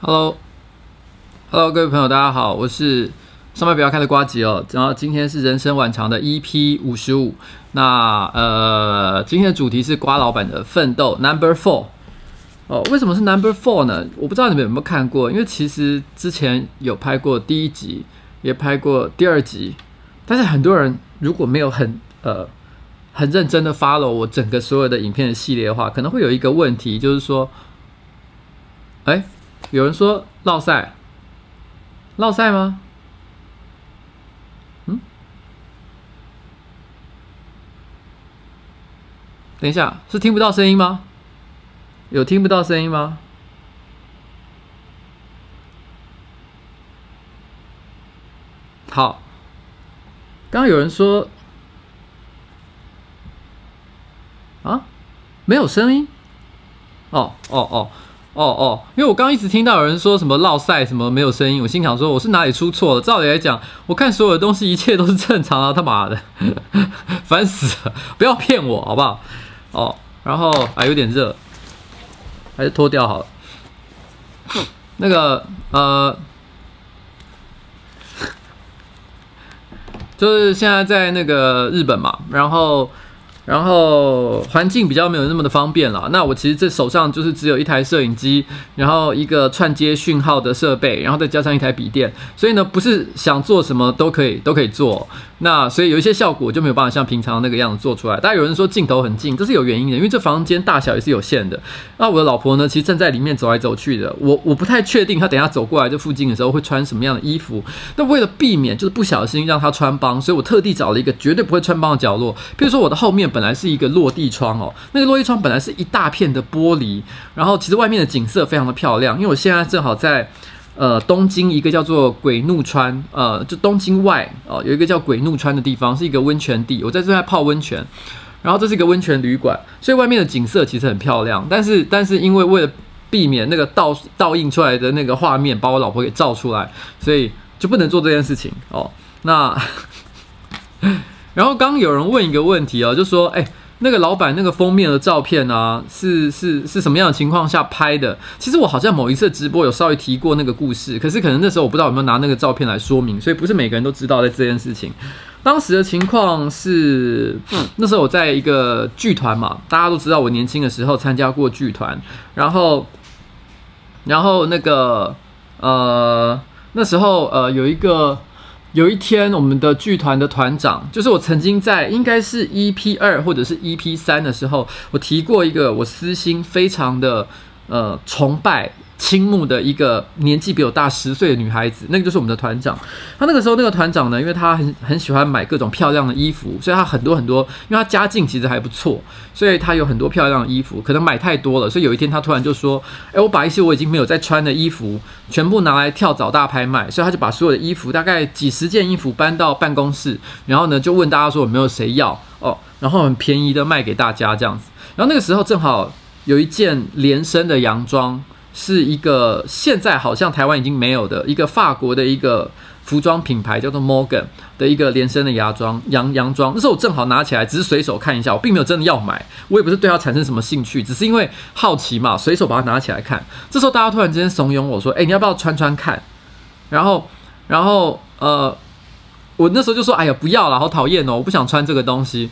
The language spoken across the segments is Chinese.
Hello，Hello，各位朋友，大家好，我是上班不要看的瓜吉哦。然后今天是人生晚长的 EP 五十五。那呃，今天的主题是瓜老板的奋斗 Number Four。哦，为什么是 Number Four 呢？我不知道你们有没有看过，因为其实之前有拍过第一集，也拍过第二集。但是很多人如果没有很呃很认真的 follow 我整个所有的影片的系列的话，可能会有一个问题，就是说，哎。有人说烙赛，烙赛吗？嗯？等一下，是听不到声音吗？有听不到声音吗？好，刚刚有人说，啊，没有声音。哦哦。哦哦哦，因为我刚一直听到有人说什么落赛什么没有声音，我心想说我是哪里出错了？照理来讲，我看所有的东西一切都是正常啊！他妈的，烦死了！不要骗我好不好？哦，然后啊有点热，还是脱掉好了。那个呃，就是现在在那个日本嘛，然后然后环境比较没有那么的方便了。那我其实这手上就是只有一台摄影机，然后一个串接讯号的设备，然后再加上一台笔电，所以呢，不是想做什么都可以都可以做。那所以有一些效果就没有办法像平常那个样子做出来。大家有人说镜头很近，这是有原因的，因为这房间大小也是有限的。那我的老婆呢，其实正在里面走来走去的，我我不太确定她等下走过来这附近的时候会穿什么样的衣服。那为了避免就是不小心让她穿帮，所以我特地找了一个绝对不会穿帮的角落，比如说我的后面本来是一个落地窗哦，那个落地窗本来是一大片的玻璃，然后其实外面的景色非常的漂亮，因为我现在正好在呃东京一个叫做鬼怒川，呃就东京外哦有一个叫鬼怒川的地方，是一个温泉地，我在这在泡温泉，然后这是一个温泉旅馆，所以外面的景色其实很漂亮，但是但是因为为了避免那个倒倒映出来的那个画面把我老婆给照出来，所以就不能做这件事情哦，那。然后刚刚有人问一个问题哦，就说：“哎，那个老板那个封面的照片啊，是是是什么样的情况下拍的？”其实我好像某一次直播有稍微提过那个故事，可是可能那时候我不知道有没有拿那个照片来说明，所以不是每个人都知道在这件事情。当时的情况是，那时候我在一个剧团嘛，大家都知道我年轻的时候参加过剧团，然后，然后那个呃那时候呃有一个。有一天，我们的剧团的团长，就是我曾经在应该是一 P 二或者是一 P 三的时候，我提过一个我私心非常的呃崇拜。青木的一个年纪比我大十岁的女孩子，那个就是我们的团长。他那个时候那个团长呢，因为他很很喜欢买各种漂亮的衣服，所以他很多很多，因为他家境其实还不错，所以他有很多漂亮的衣服，可能买太多了，所以有一天他突然就说：“诶，我把一些我已经没有在穿的衣服全部拿来跳蚤大拍卖。”所以他就把所有的衣服，大概几十件衣服搬到办公室，然后呢就问大家说有没有谁要哦，然后很便宜的卖给大家这样子。然后那个时候正好有一件连身的洋装。是一个现在好像台湾已经没有的一个法国的一个服装品牌，叫做 Morgan 的一个连身的牙装洋洋装。那时候我正好拿起来，只是随手看一下，我并没有真的要买，我也不是对它产生什么兴趣，只是因为好奇嘛，随手把它拿起来看。这时候大家突然之间怂恿我说：“哎，你要不要穿穿看？”然后，然后呃，我那时候就说：“哎呀，不要了，好讨厌哦，我不想穿这个东西。”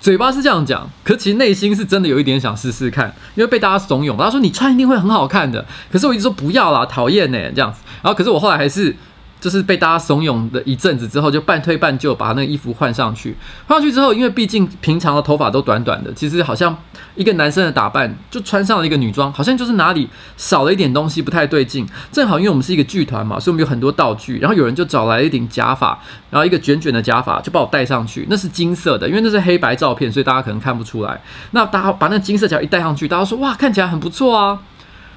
嘴巴是这样讲，可其实内心是真的有一点想试试看，因为被大家怂恿。他说你穿一定会很好看的，可是我一直说不要啦，讨厌呢这样子。然后可是我后来还是。就是被大家怂恿的一阵子之后，就半推半就把那个衣服换上去。换上去之后，因为毕竟平常的头发都短短的，其实好像一个男生的打扮就穿上了一个女装，好像就是哪里少了一点东西，不太对劲。正好因为我们是一个剧团嘛，所以我们有很多道具。然后有人就找来一顶假发，然后一个卷卷的假发就把我戴上去，那是金色的，因为那是黑白照片，所以大家可能看不出来。那大家把那金色假一戴上去，大家说哇，看起来很不错啊。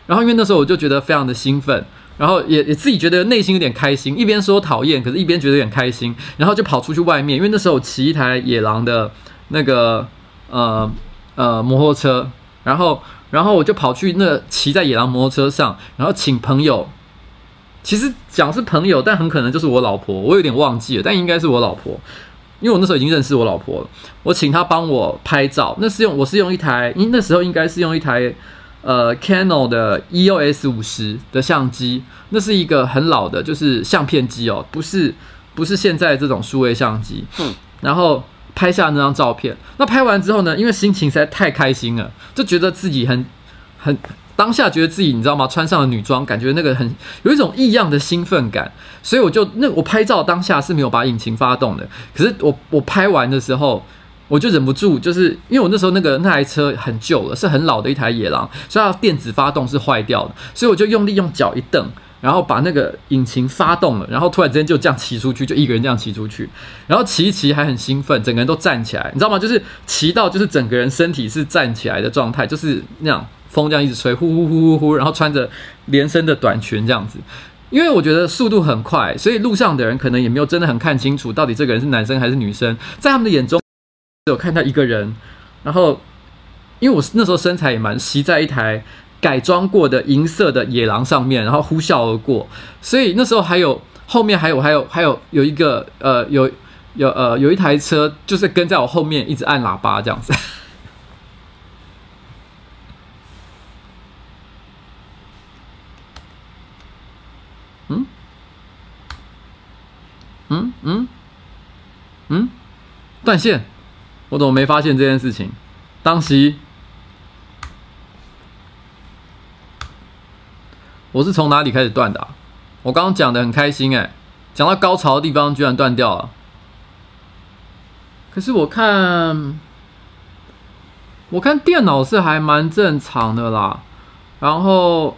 然后因为那时候我就觉得非常的兴奋。然后也也自己觉得内心有点开心，一边说讨厌，可是一边觉得有点开心，然后就跑出去外面，因为那时候我骑一台野狼的那个呃呃摩托车，然后然后我就跑去那骑在野狼摩托车上，然后请朋友，其实讲是朋友，但很可能就是我老婆，我有点忘记了，但应该是我老婆，因为我那时候已经认识我老婆。了，我请她帮我拍照，那是用我是用一台，因那时候应该是用一台。呃，Canon 的 EOS 五十的相机，那是一个很老的，就是相片机哦，不是不是现在这种数位相机。嗯，然后拍下那张照片，那拍完之后呢，因为心情实在太开心了，就觉得自己很很当下觉得自己你知道吗？穿上了女装，感觉那个很有一种异样的兴奋感，所以我就那我拍照当下是没有把引擎发动的，可是我我拍完的时候。我就忍不住，就是因为我那时候那个那台车很旧了，是很老的一台野狼，所以它电子发动是坏掉的，所以我就用力用脚一蹬，然后把那个引擎发动了，然后突然之间就这样骑出去，就一个人这样骑出去，然后骑一骑还很兴奋，整个人都站起来，你知道吗？就是骑到就是整个人身体是站起来的状态，就是那样风这样一直吹，呼呼呼呼呼，然后穿着连身的短裙这样子，因为我觉得速度很快，所以路上的人可能也没有真的很看清楚到底这个人是男生还是女生，在他们的眼中。只有看到一个人，然后因为我那时候身材也蛮，骑在一台改装过的银色的野狼上面，然后呼啸而过，所以那时候还有后面还有还有还有有一个呃有有呃有一台车就是跟在我后面一直按喇叭这样子，嗯？嗯？嗯？嗯？断线。我怎么没发现这件事情？当时我是从哪里开始断的？我刚刚讲的很开心哎，讲到高潮的地方居然断掉了。可是我看，我看电脑是还蛮正常的啦。然后